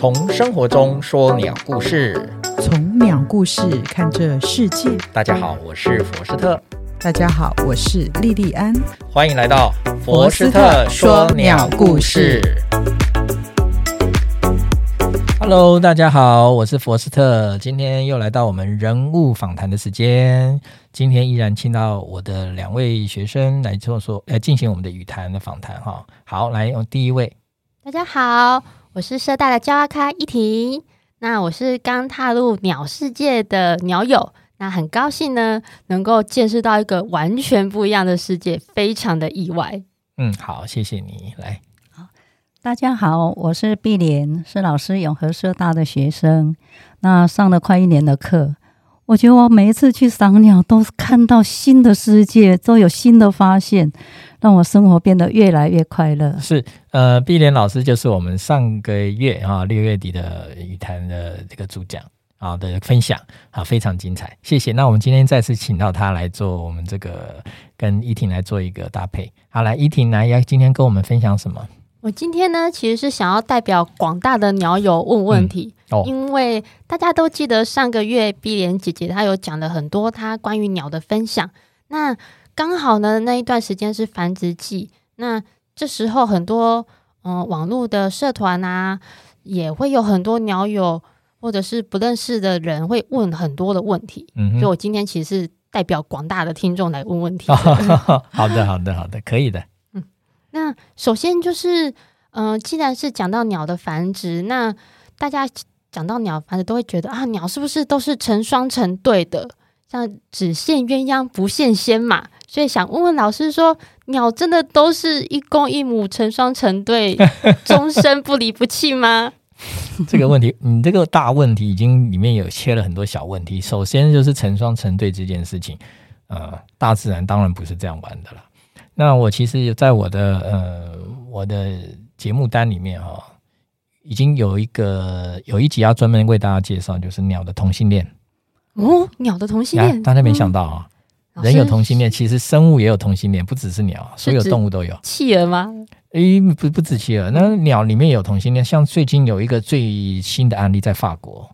从生活中说鸟故事，从鸟故事看这世界。大家好，我是佛斯特。大家好，我是莉莉安。欢迎来到佛斯特说鸟故事。Hello，大家好，我是佛斯特。今天又来到我们人物访谈的时间。今天依然请到我的两位学生来做说，来进行我们的语谈的访谈哈。好，来用第一位。大家好，我是社大的教阿咖依婷。那我是刚踏入鸟世界的鸟友。那很高兴呢，能够见识到一个完全不一样的世界，非常的意外。嗯，好，谢谢你来。好，大家好，我是碧莲，是老师永和社大的学生。那上了快一年的课，我觉得我每一次去赏鸟，都看到新的世界，都有新的发现，让我生活变得越来越快乐。是，呃，碧莲老师就是我们上个月啊六月底的语坛的这个主讲。啊的分享，啊，非常精彩，谢谢。那我们今天再次请到他来做我们这个跟依婷来做一个搭配。好，来，依婷来，要今天跟我们分享什么？我今天呢，其实是想要代表广大的鸟友问问题，嗯哦、因为大家都记得上个月碧莲姐姐她有讲了很多她关于鸟的分享。那刚好呢，那一段时间是繁殖季，那这时候很多嗯、呃、网络的社团啊，也会有很多鸟友。或者是不认识的人会问很多的问题，嗯，所以我今天其实是代表广大的听众来问问题。好的，好的，好的，可以的。嗯，那首先就是，嗯、呃，既然是讲到鸟的繁殖，那大家讲到鸟繁殖都会觉得啊，鸟是不是都是成双成对的？像只羡鸳鸯不羡仙马，所以想问问老师说，鸟真的都是一公一母成双成对，终身不离不弃吗？这个问题，你这个大问题已经里面有切了很多小问题。首先就是成双成对这件事情，呃，大自然当然不是这样玩的了。那我其实在我的呃我的节目单里面哈、哦，已经有一个有一集要专门为大家介绍，就是鸟的同性恋。哦，鸟的同性恋，大家没想到啊。嗯人有同性恋，其实生物也有同性恋，不只是鸟，所有动物都有。企鹅吗？诶，不，不止企鹅，那鸟里面有同性恋。像最近有一个最新的案例，在法国，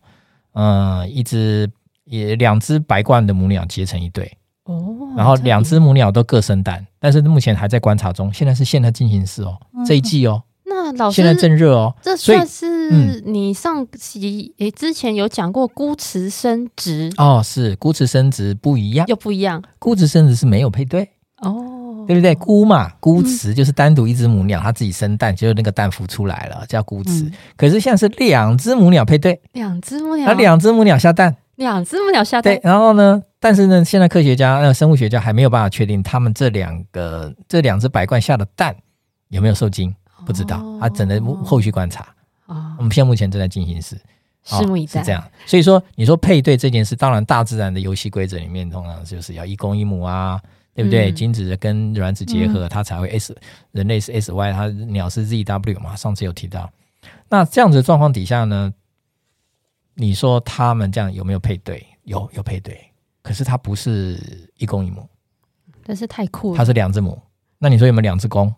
嗯、呃，一只也两只白冠的母鸟结成一对，哦，然后两只母鸟都各生蛋，但是目前还在观察中，现在是现在进行式哦，这一季哦。那老师现在正热哦，这算是你上集诶之前有讲过孤雌生殖。哦，是孤雌生殖不一样，又不一样，孤雌生殖是没有配对。哦，对不对？孤嘛，孤雌就是单独一只母鸟，它自己生蛋，就是那个蛋孵出来了，叫孤雌。可是现在是两只母鸟配对，两只母鸟，那两只母鸟下蛋，两只母鸟下蛋，对，然后呢？但是呢，现在科学家、那生物学家还没有办法确定，他们这两个这两只白鹳下的蛋有没有受精。不知道，啊只能后续观察。哦，我们现在目前正在进行时，拭目以待。是这样，所以说，你说配对这件事，当然大自然的游戏规则里面，通常就是要一公一母啊，对不对？嗯、精子跟卵子结合，它才会 S，、嗯、人类是 S Y，它鸟是 Z W 嘛。上次有提到，那这样子的状况底下呢，你说他们这样有没有配对？有，有配对，可是它不是一公一母，但是太酷了，它是两只母。那你说有没有两只公？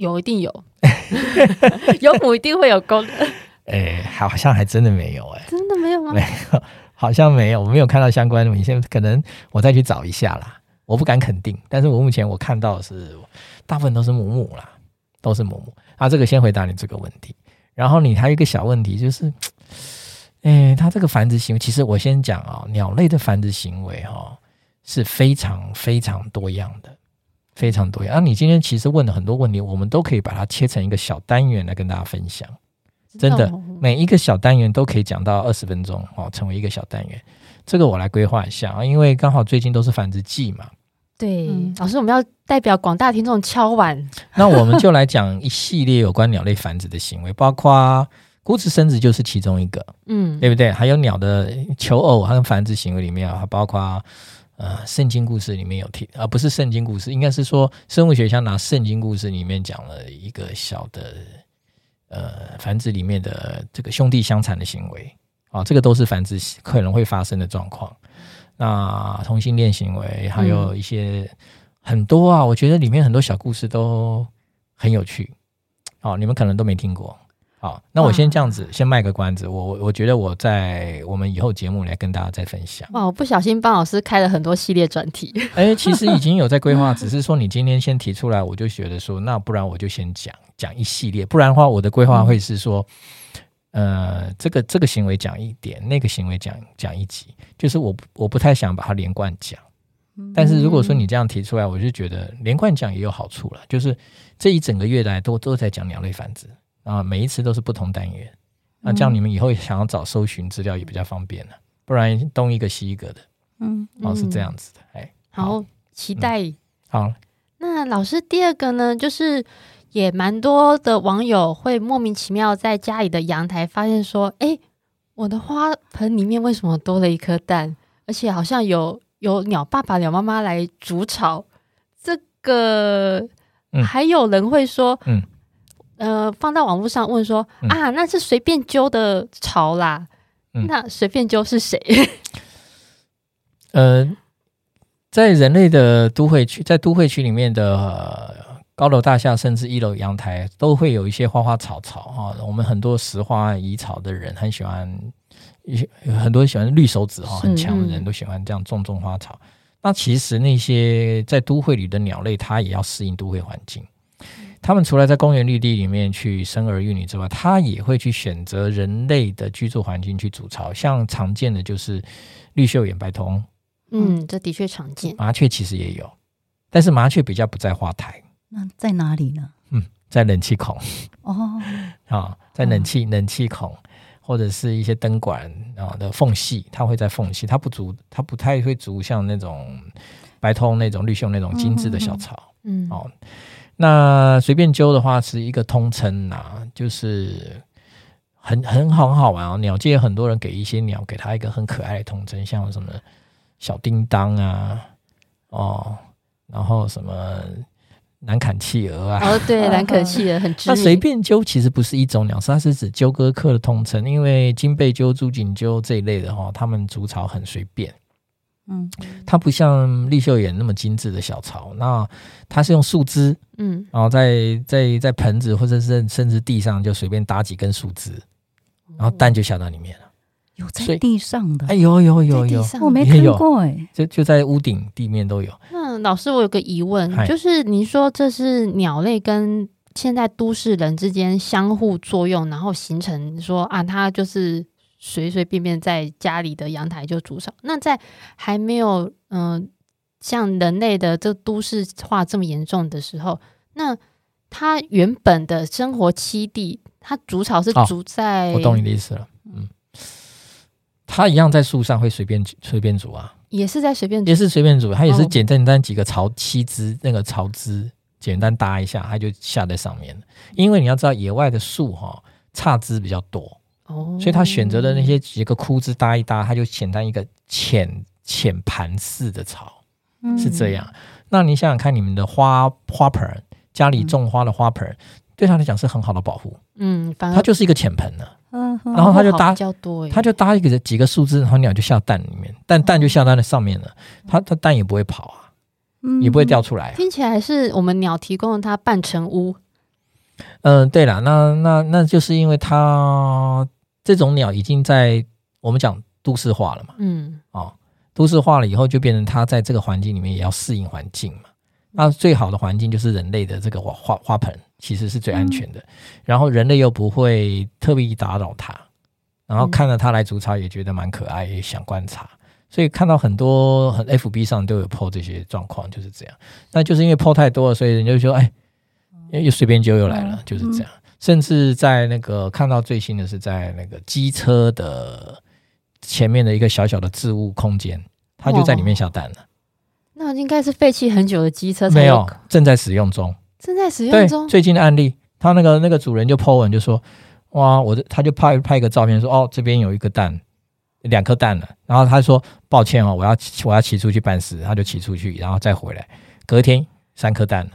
有，一定有。有母一定会有公的，哎，好像还真的没有哎，真的没有吗？没有，好像没有，我没有看到相关的。你现在可能我再去找一下啦，我不敢肯定。但是我目前我看到的是大部分都是母母啦，都是母母。啊，这个先回答你这个问题。然后你还有一个小问题就是，哎，它这个繁殖行为，其实我先讲啊，鸟类的繁殖行为哈是非常非常多样的。非常多样。啊，你今天其实问了很多问题，我们都可以把它切成一个小单元来跟大家分享。真的，每一个小单元都可以讲到二十分钟哦，成为一个小单元。这个我来规划一下啊，因为刚好最近都是繁殖季嘛。对，嗯、老师，我们要代表广大听众敲碗。那我们就来讲一系列有关鸟类繁殖的行为，包括孤雌生殖就是其中一个，嗯，对不对？还有鸟的求偶和繁殖行为里面还包括。呃，圣经故事里面有提，而、呃、不是圣经故事，应该是说生物学家拿圣经故事里面讲了一个小的呃繁殖里面的这个兄弟相残的行为啊、这个都是繁殖可能会发生的状况。那同性恋行为还有一些、很多啊，我觉得里面很多小故事都很有趣哦，你们可能都没听过。好，那我先这样子，先卖个关子。我我我觉得我在我们以后节目来跟大家再分享。哇，我不小心帮老师开了很多系列专题。哎、欸，其实已经有在规划，只是说你今天先提出来，我就觉得说，那不然我就先讲讲一系列，不然的话，我的规划会是说，呃，这个这个行为讲一点，那个行为讲讲一集，就是我我不太想把它连贯讲。但是如果说你这样提出来，我就觉得连贯讲也有好处了，就是这一整个月来都都在讲鸟类繁殖。啊，每一次都是不同单元，那这样你们以后想要找搜寻资料也比较方便了，不然东一个西一个的，嗯，哦，是这样子的，哎，好，期待，嗯、好。那老师第二个呢，就是也蛮多的网友会莫名其妙在家里的阳台发现说，哎，我的花盆里面为什么多了一颗蛋，而且好像有有鸟爸爸、鸟妈妈来筑巢，这个，还有人会说，嗯。嗯呃，放到网络上问说、嗯、啊，那是随便揪的巢啦？嗯、那随便揪是谁？呃，在人类的都会区，在都会区里面的、呃、高楼大厦，甚至一楼阳台，都会有一些花花草草哈、哦。我们很多食花移草的人很喜欢，一些很多喜欢绿手指哈，很强的人都喜欢这样种种花草。嗯、那其实那些在都会里的鸟类，它也要适应都会环境。他们除了在公园绿地里面去生儿育女之外，他也会去选择人类的居住环境去筑巢。像常见的就是绿袖眼白瞳，嗯，这的确常见。麻雀其实也有，但是麻雀比较不在花台。那在哪里呢？嗯，在冷气孔。哦，啊，在冷气冷气孔或者是一些灯管啊的缝隙，它会在缝隙，它不筑，它不太会筑像那种白通那种绿袖那种精致的小巢。嗯，哦。嗯那随便揪的话是一个通称呐、啊，就是很很好很好玩哦。鸟界很多人给一些鸟给它一个很可爱的通称，像什么小叮当啊，哦，然后什么南坎企鹅啊，哦对，南坎企鹅很知名。那随便揪其实不是一种鸟，它是指鸠鸽科的通称，因为金背鸠、朱颈鸠这一类的哈，它们筑巢很随便。嗯，它不像绿绣眼那么精致的小巢，那它是用树枝，嗯，然后在在在盆子或者是甚至地上就随便搭几根树枝，然后蛋就下到里面了。有在地上的？哎，有有有有，我没看过哎，就就在屋顶地面都有。那老师，我有个疑问，就是您说这是鸟类跟现在都市人之间相互作用，然后形成说啊，它就是。随随便便在家里的阳台就筑巢。那在还没有嗯、呃、像人类的这都市化这么严重的时候，那它原本的生活栖地，它筑巢是煮在、哦……我懂你的意思了。嗯，它一样在树上会随便随便煮啊，也是在随便，也是随便煮。它也是简单简单几个巢栖枝，那个巢枝简单搭一下，它就下在上面了。因为你要知道，野外的树哈，杈枝比较多。所以他选择的那些几个枯枝搭一搭，它就简单一个浅浅盘式的巢，是这样。那你想想看，你们的花花盆，家里种花的花盆，对他来讲是很好的保护。嗯，它就是一个浅盆了。嗯，然后他就搭，他就搭一个几个树枝，然后鸟就下蛋里面，蛋蛋就下在那上面了。它它蛋也不会跑啊，也不会掉出来。听起来是我们鸟提供了它半成屋。嗯，对了，那那那就是因为它。这种鸟已经在我们讲都市化了嘛，嗯，哦，都市化了以后，就变成它在这个环境里面也要适应环境嘛。那最好的环境就是人类的这个花花花盆，其实是最安全的。然后人类又不会特别打扰它，然后看到它来筑巢也觉得蛮可爱，也想观察。所以看到很多很 FB 上都有 po 这些状况，就是这样。那就是因为 po 太多了，所以人家就说，哎，又随便就又来了，就是这样。甚至在那个看到最新的是在那个机车的前面的一个小小的置物空间，它就在里面下蛋了。那应该是废弃很久的机车，没有，正在使用中，正在使用中。最近的案例，他那个那个主人就 po 文就说：“哇，我的他就拍拍一个照片说，哦，这边有一个蛋，两颗蛋了。”然后他说：“抱歉哦，我要我要骑出去办事。”他就骑出去，然后再回来，隔天三颗蛋了。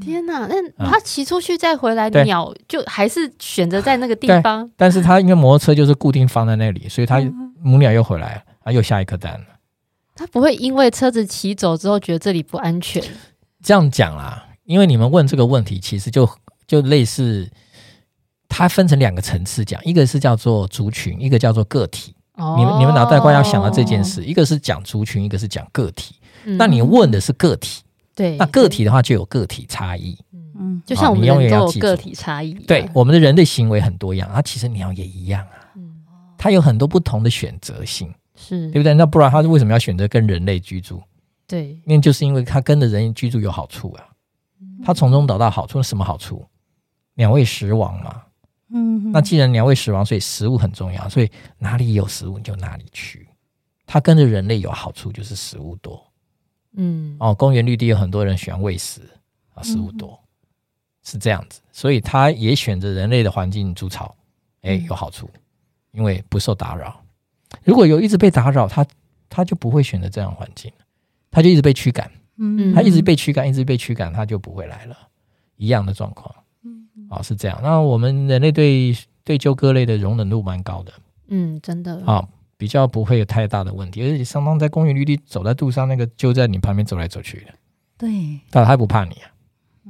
天哪！那他骑出去再回来，嗯、鸟就还是选择在那个地方。但是他因为摩托车就是固定放在那里，所以他母鸟又回来了，啊，又下一颗蛋了。他不会因为车子骑走之后觉得这里不安全？这样讲啦，因为你们问这个问题，其实就就类似它分成两个层次讲，一个是叫做族群，一个叫做个体。哦、你们你们脑袋瓜要想到这件事，一个是讲族群，一个是讲个体。嗯、那你问的是个体，对，那个体的话就有个体差异。嗯，就像我们人都有个体差异。对，我们的人类行为很多样，啊，其实鸟也一样啊。嗯，它有很多不同的选择性，是对不对？那不然它为什么要选择跟人类居住？对，那就是因为它跟着人居住有好处啊。它从中得到好处，什么好处？鸟为食亡嘛。嗯，那既然鸟为食亡，所以食物很重要，所以哪里有食物你就哪里去。它跟着人类有好处，就是食物多。嗯，哦，公园绿地有很多人喜欢喂食啊，食物多，是这样子，所以它也选择人类的环境筑巢，哎，有好处，因为不受打扰。如果有一直被打扰，它它就不会选择这样环境，它就一直被驱赶。嗯，它一直被驱赶，一直被驱赶，它就不会来了，一样的状况。嗯啊，是这样。那我们人类对对鸠鸽类的容忍度蛮高的，嗯，真的啊，比较不会有太大的问题。而且常常在公园绿地走在路上，那个就在你旁边走来走去的，对，但它不怕你啊，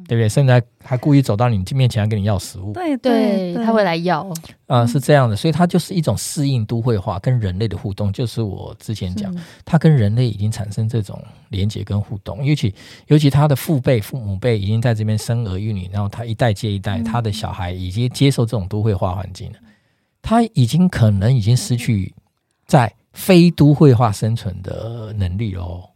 对不对？甚至还还故意走到你面前，跟你要食物，对对，它会来要。啊，是这样的，所以它就是一种适应都会化跟人类的互动，就是我之前讲，它跟人类已经产生这种连接跟互动，尤其尤其他的父辈、父母辈已经在这边生儿育女，然后他一代接一代，他的小孩已经接受这种都会化环境了，他已经可能已经失去在非都会化生存的能力哦，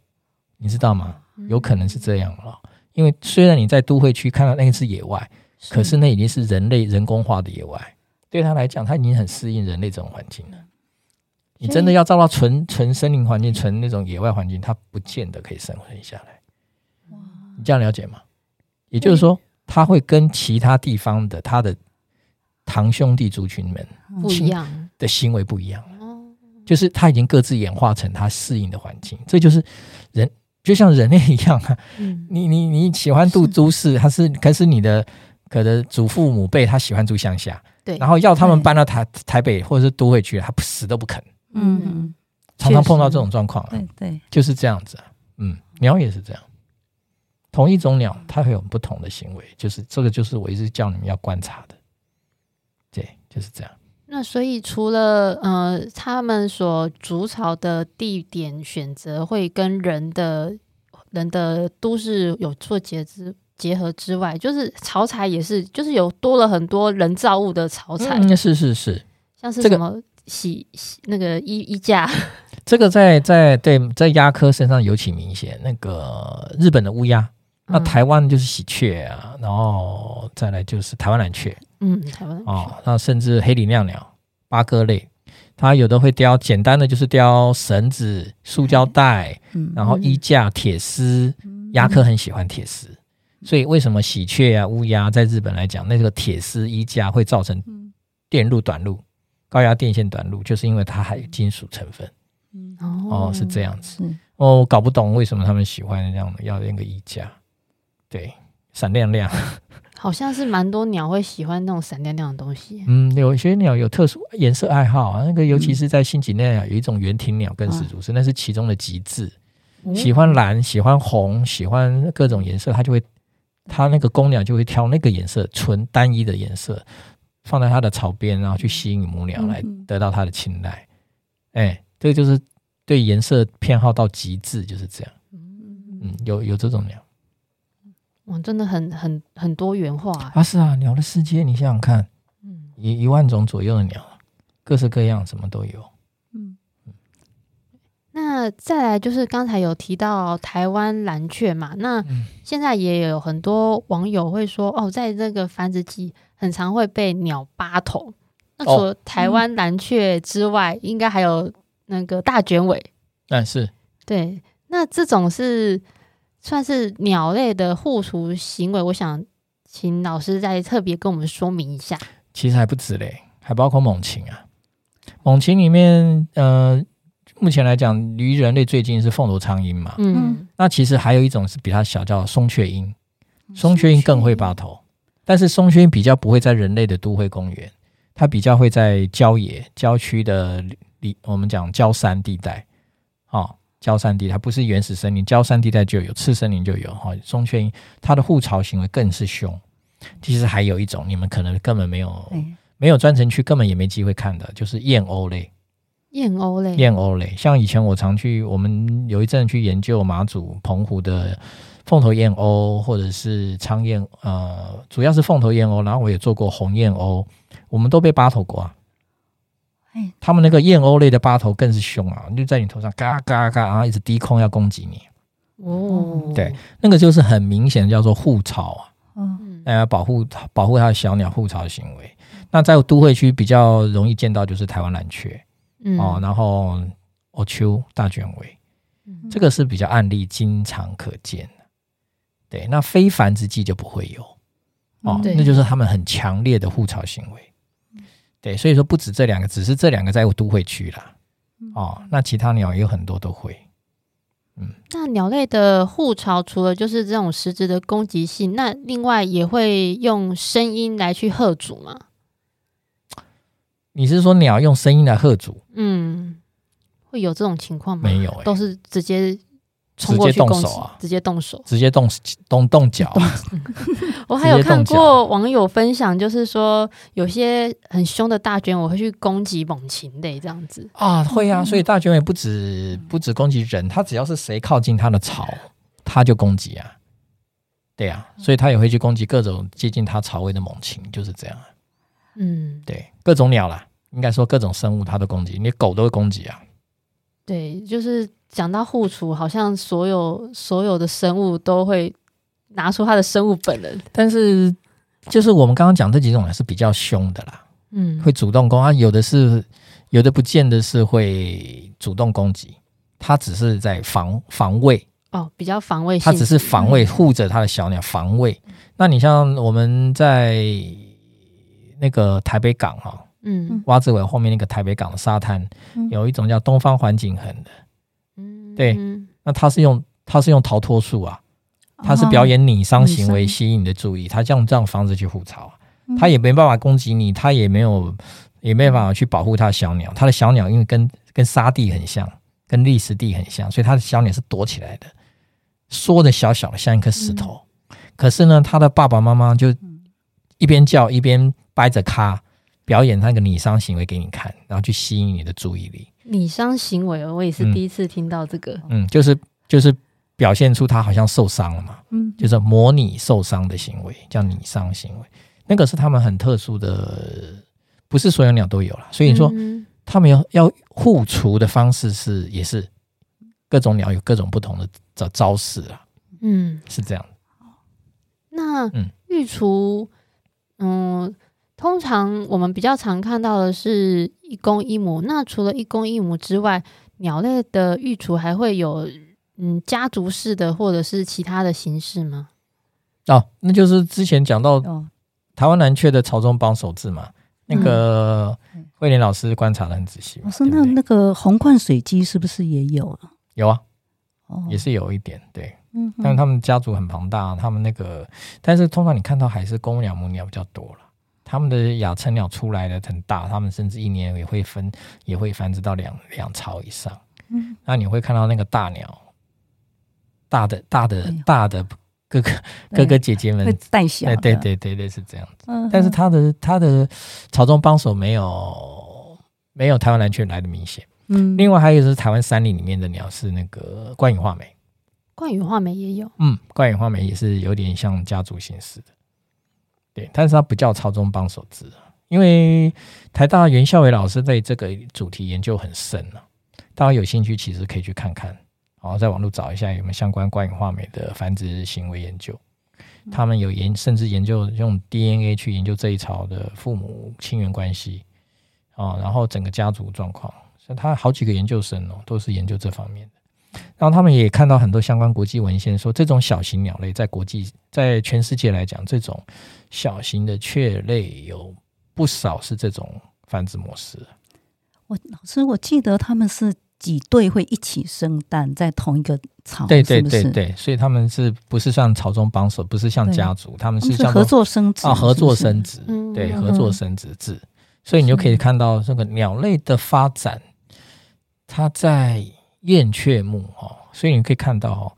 你知道吗？有可能是这样了，因为虽然你在都会区看到那个是野外，可是那已经是人类人工化的野外。对他来讲，他已经很适应人类这种环境了。你真的要造到纯纯森林环境、纯那种野外环境，他不见得可以生存下来。你这样了解吗？也就是说，他会跟其他地方的他的堂兄弟族群们不一样的行为不一样。就是它已经各自演化成它适应的环境。这就是人，就像人类一样啊。你你你喜欢住都市，它是可是你的可能祖父母辈他喜欢住乡下。对，然后要他们搬到台台北或者是都会区，他死都不肯。嗯，常常碰到这种状况。对对，就是这样子。嗯，鸟也是这样。同一种鸟，它会有不同的行为，就是这个，就是我一直叫你们要观察的。对，就是这样。那所以除了呃，他们所筑巢的地点选择会跟人的人的都市有做结之。结合之外，就是巢材也是，就是有多了很多人造物的巢材。嗯，是是是，像是什么喜喜、这个、那个衣衣架，这个在在对在鸦科身上尤其明显。那个日本的乌鸦，那台湾就是喜鹊啊，然后再来就是台湾蓝鹊，嗯，台湾哦，那甚至黑里亮鸟、八哥类，它有的会雕简单的，就是雕绳子、塑胶袋，嗯，然后衣架、铁丝，鸦科很喜欢铁丝。所以，为什么喜鹊啊、乌鸦在日本来讲，那个铁丝衣架会造成电路短路、高压电线短路，就是因为它还有金属成分。哦，是这样子。哦，我搞不懂为什么他们喜欢这样的，要那个衣架。对，闪亮亮。好像是蛮多鸟会喜欢那种闪亮亮的东西。嗯，有些鸟有特殊颜色爱好啊，那个尤其是在新几内亚有一种圆庭鸟更是如此，那是其中的极致。喜欢蓝，喜欢红，喜欢各种颜色，它就会。它那个公鸟就会挑那个颜色，纯单一的颜色，放在它的草边，然后去吸引母鸟来得到它的青睐。哎、嗯，这个就是对颜色偏好到极致，就是这样。嗯，有有这种鸟，哇，真的很很很多元化啊！啊是啊，鸟的世界，你想想看，一一万种左右的鸟，各式各样，什么都有。嗯那再来就是刚才有提到台湾蓝雀嘛，那现在也有很多网友会说哦，在这个繁殖季很常会被鸟扒头。那除了台湾蓝雀之外，应该还有那个大卷尾。但是对，那这种是算是鸟类的护雏行为，我想请老师再特别跟我们说明一下。其实还不止嘞，还包括猛禽啊，猛禽里面，呃。目前来讲，离人类最近是凤头苍鹰嘛。嗯，那其实还有一种是比它小，叫松雀鹰。松雀鹰更会巴头，但是松雀鹰比较不会在人类的都会公园，它比较会在郊野、郊区的里，我们讲郊山地带。哦，郊山地带不是原始森林，焦山地带就有，次森林就有。哈，松雀鹰它的护巢行为更是凶。其实还有一种，你们可能根本没有没有专程去，根本也没机会看的，就是燕鸥类。燕鸥类，燕鸥类，像以前我常去，我们有一阵去研究马祖、澎湖的凤头燕鸥，或者是苍燕，呃，主要是凤头燕鸥，然后我也做过红燕鸥，我们都被八头过啊。哎，他们那个燕鸥类的八头更是凶啊，就在你头上嘎嘎嘎，然后一直低空要攻击你。哦，对，那个就是很明显叫做护巢啊，嗯，呃，保护保护它的小鸟护巢的行为。那在都会区比较容易见到就是台湾蓝雀。嗯、哦，然后欧秋大卷尾，嗯，这个是比较案例经常可见的。对，那非繁殖季就不会有哦，那就是他们很强烈的护巢行为。对，所以说不止这两个，只是这两个在都会区啦。哦，那其他鸟也有很多都会。嗯，那鸟类的护巢除了就是这种实质的攻击性，那另外也会用声音来去吓阻吗？你是说鸟用声音来吓阻？嗯，会有这种情况吗？没有、欸，都是直接冲过去攻击，直接动手啊，直接动手，直接动动动脚。我还有看过网友分享，就是说有些很凶的大卷我会去攻击猛禽类这样子啊，会啊。所以大卷尾不止不止攻击人，它只要是谁靠近它的巢，它就攻击啊。对啊，所以它也会去攻击各种接近它巢位的猛禽，就是这样。嗯，对，各种鸟啦，应该说各种生物它都攻击，你狗都会攻击啊。对，就是讲到护雏，好像所有所有的生物都会拿出它的生物本能。但是，就是我们刚刚讲这几种是比较凶的啦，嗯，会主动攻啊，有的是有的不见得是会主动攻击，它只是在防防卫哦，比较防卫性，它只是防卫护着它的小鸟防卫。嗯。那你像我们在。那个台北港哈，嗯，蛙子尾后面那个台北港的沙滩，嗯，有一种叫东方环颈鴴的，嗯，对，那它是用它是用逃脱术啊，它是表演拟伤行为吸引你的注意，它用这样方式去护巢，它也没办法攻击你，它也没有也没办法去保护它的小鸟，它的小鸟因为跟跟沙地很像，跟砾石地很像，所以它的小鸟是躲起来的，缩的小小的像一颗石头，可是呢，它的爸爸妈妈就一边叫一边。掰着咖表演那个拟伤行为给你看，然后去吸引你的注意力。拟伤行为，我也是第一次听到这个。嗯，嗯就是就是表现出他好像受伤了嘛。嗯，就是模拟受伤的行为，叫拟伤行为。那个是他们很特殊的，不是所有鸟都有了。所以说，他们要要护雏的方式是也是各种鸟有各种不同的招招式啊。嗯，是这样。那嗯，育雏，嗯。通常我们比较常看到的是一公一母。那除了一公一母之外，鸟类的育雏还会有嗯家族式的或者是其他的形式吗？哦，那就是之前讲到台湾蓝雀的巢中帮手制嘛。那个慧莲老师观察的很仔细。我说，那那个红冠水鸡是不是也有啊？有啊，哦，也是有一点对。嗯，但是他们家族很庞大，他们那个，但是通常你看到还是公鸟母鸟比较多了。他们的亚成鸟出来的很大，他们甚至一年也会分，也会繁殖到两两巢以上。嗯，那你会看到那个大鸟，大的大的大的哥哥哥哥姐姐们带小，对对对对，是这样子。嗯，但是它的它的巢中帮手没有没有台湾蓝雀来的明显。嗯，另外还有就是台湾山林里面的鸟是那个冠羽画眉，冠羽画眉也有。嗯，冠羽画眉也是有点像家族形式的。对，但是它不叫超中帮手制，因为台大袁孝伟老师对这个主题研究很深了，大家有兴趣其实可以去看看，然后在网络找一下有没有相关冠羽画眉的繁殖行为研究。他们有研，甚至研究用 DNA 去研究这一巢的父母亲缘关系啊，然后整个家族状况，所以他好几个研究生哦，都是研究这方面的。然后他们也看到很多相关国际文献，说这种小型鸟类在国际，在全世界来讲，这种小型的雀类有不少是这种繁殖模式。我老师，我记得他们是几对会一起生蛋在同一个巢，对对对对，所以他们是不是像巢中帮手，不是像家族，他们是像合作生殖啊，合作生殖，嗯、对，合作生殖制。所以你就可以看到这个鸟类的发展，它在。燕雀目哈，所以你可以看到哈，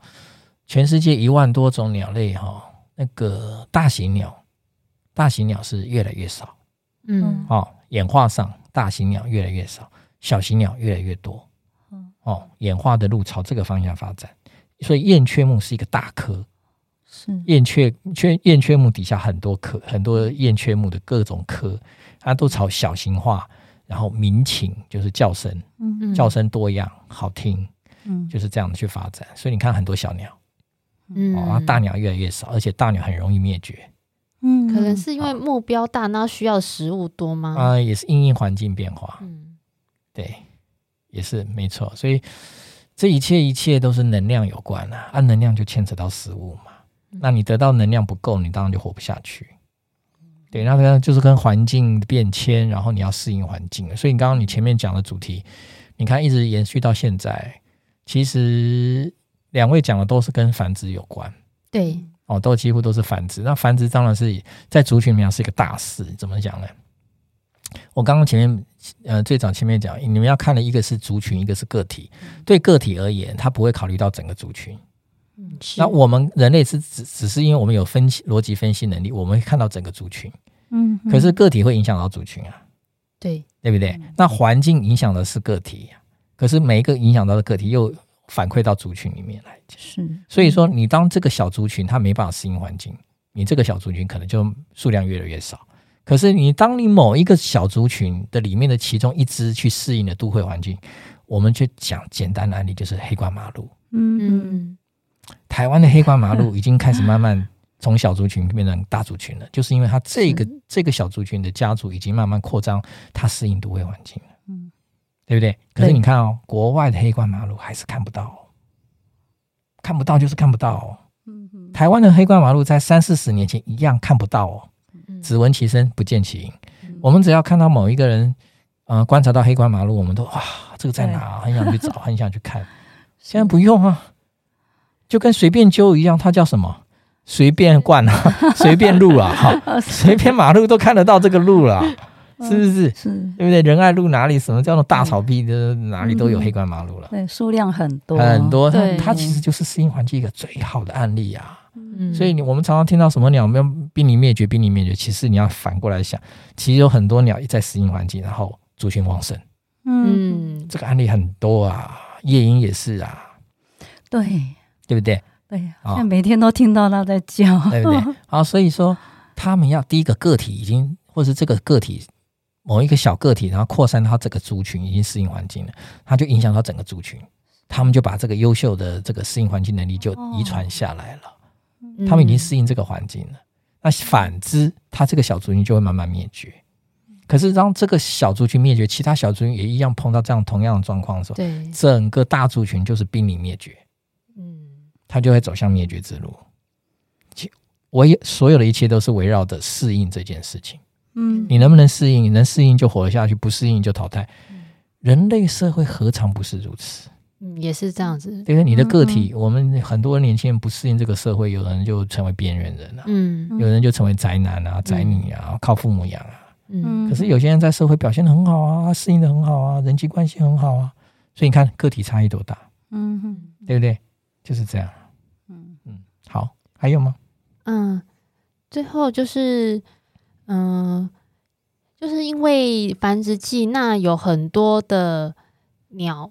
全世界一万多种鸟类哈，那个大型鸟，大型鸟是越来越少，嗯，哦，演化上大型鸟越来越少，小型鸟越来越多。哦，演化的路朝这个方向发展，所以燕雀目是一个大科。是燕雀雀燕雀目底下很多科，很多燕雀目的各种科，它都朝小型化，然后民情就是叫声，嗯叫声多样好听，嗯，就是这样去发展。所以你看很多小鸟，嗯，哦，大鸟越来越少，而且大鸟很容易灭绝。嗯，可能是因为目标大，那需要食物多吗？啊、呃，也是因应环境变化，嗯，对，也是没错。所以这一切一切都是能量有关啊，按、啊、能量就牵扯到食物嘛。那你得到能量不够，你当然就活不下去。对，那个就是跟环境变迁，然后你要适应环境。所以你刚刚你前面讲的主题，你看一直延续到现在，其实两位讲的都是跟繁殖有关。对，哦，都几乎都是繁殖。那繁殖当然是在族群里面是一个大事。怎么讲呢？我刚刚前面呃最早前面讲，你们要看的一个是族群，一个是个体。对个体而言，他不会考虑到整个族群。那我们人类是只只是因为我们有分析逻辑分析能力，我们会看到整个族群，嗯，可是个体会影响到族群啊，对。对不对？那环境影响的是个体，可是每一个影响到的个体又反馈到族群里面来，是，所以说你当这个小族群它没办法适应环境，你这个小族群可能就数量越来越少。可是你当你某一个小族群的里面的其中一只去适应了都会环境，我们就讲简单的案例就是黑冠马路，嗯。嗯。台湾的黑冠麻鹭已经开始慢慢从小族群变成大族群了，就是因为它这个这个小族群的家族已经慢慢扩张，它适应都会环境了，嗯，对不对？可是你看哦，国外的黑冠麻鹭还是看不到，看不到就是看不到哦。嗯，台湾的黑冠麻鹭在三四十年前一样看不到哦，只闻其声不见其影。我们只要看到某一个人，呃，观察到黑冠麻鹭，我们都哇，这个在哪？很想去找，很想去看。现在不用啊。就跟随便揪一样，它叫什么？随便灌啊，随便路啊，哈，随便马路都看得到这个路了，是不是？是，对不对？仁爱路哪里什么叫做大草地的哪里都有黑冠马路了，对，数量很多很多。它它其实就是适应环境一个最好的案例啊。嗯，所以你我们常常听到什么鸟没有濒临灭绝，濒临灭绝，其实你要反过来想，其实有很多鸟也在适应环境，然后族群旺盛。嗯，这个案例很多啊，夜莺也是啊，对。对不对？对，现在每天都听到它在叫，哦、对不对？好，所以说他们要第一个个体已经，或是这个个体某一个小个体，然后扩散到这个族群，已经适应环境了，它就影响到整个族群，他们就把这个优秀的这个适应环境能力就遗传下来了，哦、他们已经适应这个环境了。那反之，它这个小族群就会慢慢灭绝。可是当这个小族群灭绝，其他小族群也一样碰到这样同样的状况的时候，对，整个大族群就是濒临灭绝。它就会走向灭绝之路。其我也所有的一切都是围绕着适应这件事情。嗯，你能不能适应？你能适应就活下去，不适应就淘汰。人类社会何尝不是如此？嗯，也是这样子。对不对？你的个体，我们很多年轻人不适应这个社会，有人就成为边缘人了。嗯，有人就成为宅男啊、宅女啊，靠父母养啊。嗯，可是有些人在社会表现的很好啊，适应的很好啊，人际关系很好啊。所以你看个体差异多大？嗯哼，对不对？就是这样。嗯嗯好，还有吗？嗯，最后就是，嗯，就是因为繁殖季，那有很多的鸟，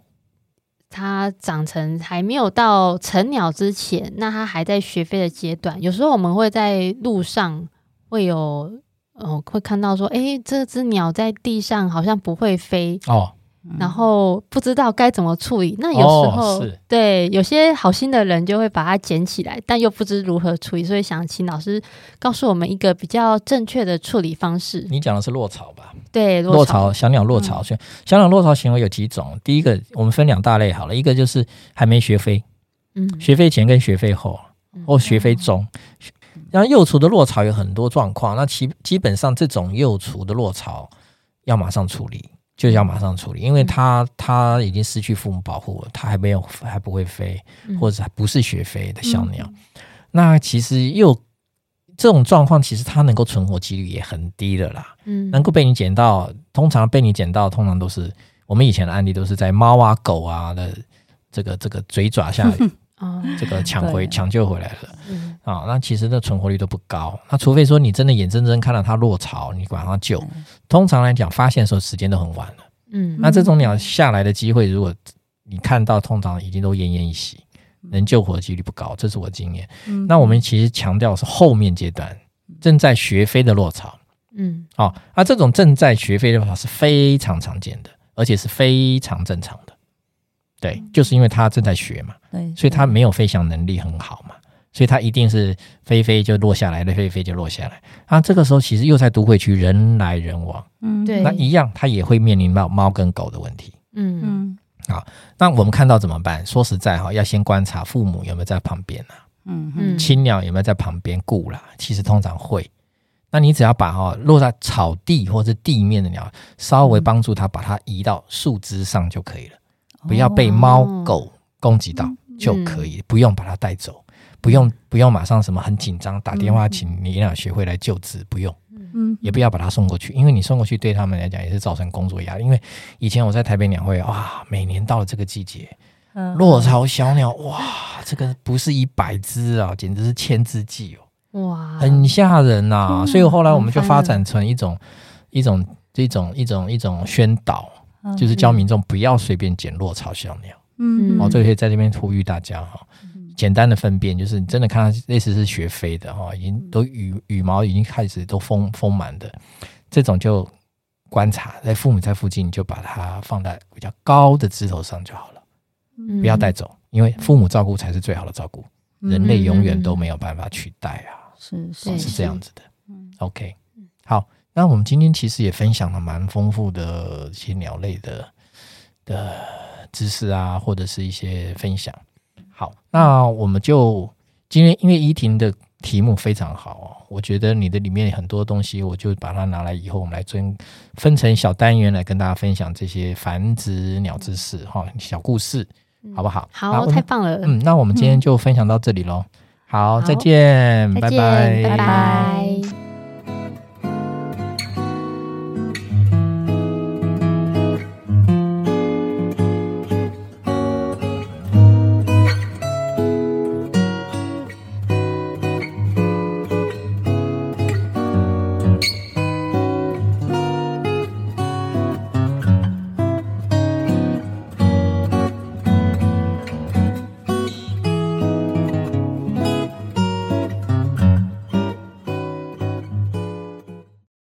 它长成还没有到成鸟之前，那它还在学飞的阶段。有时候我们会在路上会有，嗯，会看到说，诶，这只鸟在地上好像不会飞哦。然后不知道该怎么处理，那有时候、哦、对有些好心的人就会把它捡起来，但又不知如何处理，所以想请老师告诉我们一个比较正确的处理方式。你讲的是落巢吧？对，落巢，小鸟落巢。所以、嗯、小鸟落巢行为有几种？第一个，我们分两大类好了，一个就是还没学飞，嗯，学飞前跟学飞后，或学飞中。然后幼雏的落巢有很多状况，那其基本上这种幼雏的落巢要马上处理。就要马上处理，因为它它已经失去父母保护了，它还没有还不会飞，或者还不是学飞的小鸟。嗯、那其实又这种状况，其实它能够存活几率也很低的啦。嗯，能够被你捡到，通常被你捡到，通常都是我们以前的案例，都是在猫啊狗啊的这个这个嘴爪下哦，这个抢回抢救回来了。嗯啊，那其实那存活率都不高。那除非说你真的眼睁睁看到它落巢，你管它救。通常来讲，发现的时候时间都很晚了。嗯，那这种鸟下来的机会，如果你看到，通常已经都奄奄一息，能救活的几率不高。这是我经验。嗯那我们其实强调是后面阶段正在学飞的落巢。嗯，哦，那这种正在学飞的落巢是非常常见的，而且是非常正常的。对，就是因为他正在学嘛，对，所以他没有飞翔能力很好嘛，所以他一定是飞飞就落下来，飞飞就落下来。啊，这个时候其实又在都会区，人来人往，嗯，对那一样他也会面临到猫跟狗的问题。嗯嗯那我们看到怎么办？说实在哈，要先观察父母有没有在旁边啊，嗯嗯青鸟有没有在旁边顾啦。其实通常会。那你只要把哈落在草地或是地面的鸟，稍微帮助它把它移到树枝上就可以了，不要被猫狗攻击到就可以，不用把它带走，不用不用马上什么很紧张打电话请领养学会来救治，不用。嗯，也不要把它送过去，因为你送过去对他们来讲也是造成工作压力。因为以前我在台北鸟会，哇，每年到了这个季节，嗯落巢小鸟，哇，这个不是一百只啊，简直是千只计哦，哇，很吓人呐、啊。嗯所以后来我们就发展成一种一种这种一种一种宣导，嗯就是教民众不要随便捡落草小鸟。嗯哦，这个可以在这边呼吁大家哈。简单的分辨就是，你真的看到类似是学飞的哈，已经都羽羽毛已经开始都丰丰满的，这种就观察，在父母在附近，你就把它放在比较高的枝头上就好了，嗯不要带走，因为父母照顾才是最好的照顾，嗯人类永远都没有办法取代啊，是是对是这样子的嗯。OK，好，那我们今天其实也分享了蛮丰富的一些鸟类的的知识啊，或者是一些分享。好，那我们就今天因为依婷的题目非常好哦，我觉得你的里面很多东西，我就把它拿来以后，我们来分分成小单元来跟大家分享这些繁殖鸟知识哈，小故事，好不好？好，太棒了，嗯，那我们今天就分享到这里喽。好，再见，再见拜拜，拜拜